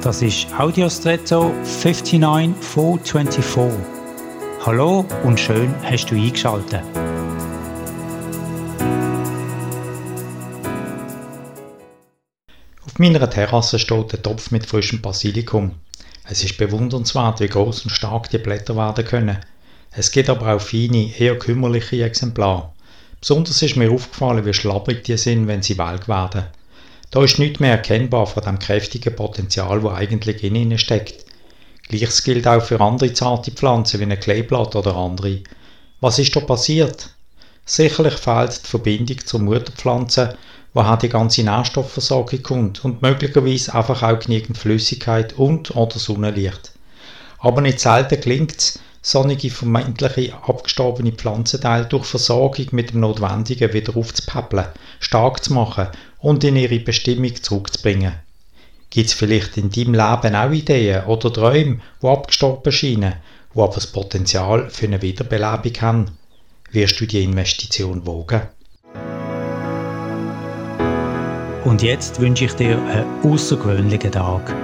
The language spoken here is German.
Das ist Audiostretto 59424. Hallo und schön hast du eingeschaltet. Auf meiner Terrasse steht ein Topf mit frischem Basilikum. Es ist bewundernswert, wie groß und stark die Blätter werden können. Es gibt aber auch feine, eher kümmerliche Exemplare. Besonders ist mir aufgefallen, wie schlabbrig die sind, wenn sie welk werden. Da ist nichts mehr erkennbar von dem kräftigen Potenzial, wo eigentlich in ihnen steckt. Gleiches gilt auch für andere zarte Pflanzen wie ein Kleeblatt oder andere. Was ist da passiert? Sicherlich fehlt die Verbindung zur Mutterpflanze, woher die ganze Nährstoffversorgung kommt und möglicherweise einfach auch genügend Flüssigkeit und oder Sonnenlicht. Aber nicht selten gelingt es, sonnige vermeintliche abgestorbene Pflanzenteile durch Versorgung mit dem Notwendigen wieder aufzupäppeln, stark zu machen und in ihre Bestimmung zurückzubringen. Gibt es vielleicht in deinem Leben auch Ideen oder Träume, die abgestorben scheinen, die aber das Potenzial für eine Wiederbelebung haben? Wirst du die Investition wogen? Und jetzt wünsche ich dir einen außergewöhnlichen Tag.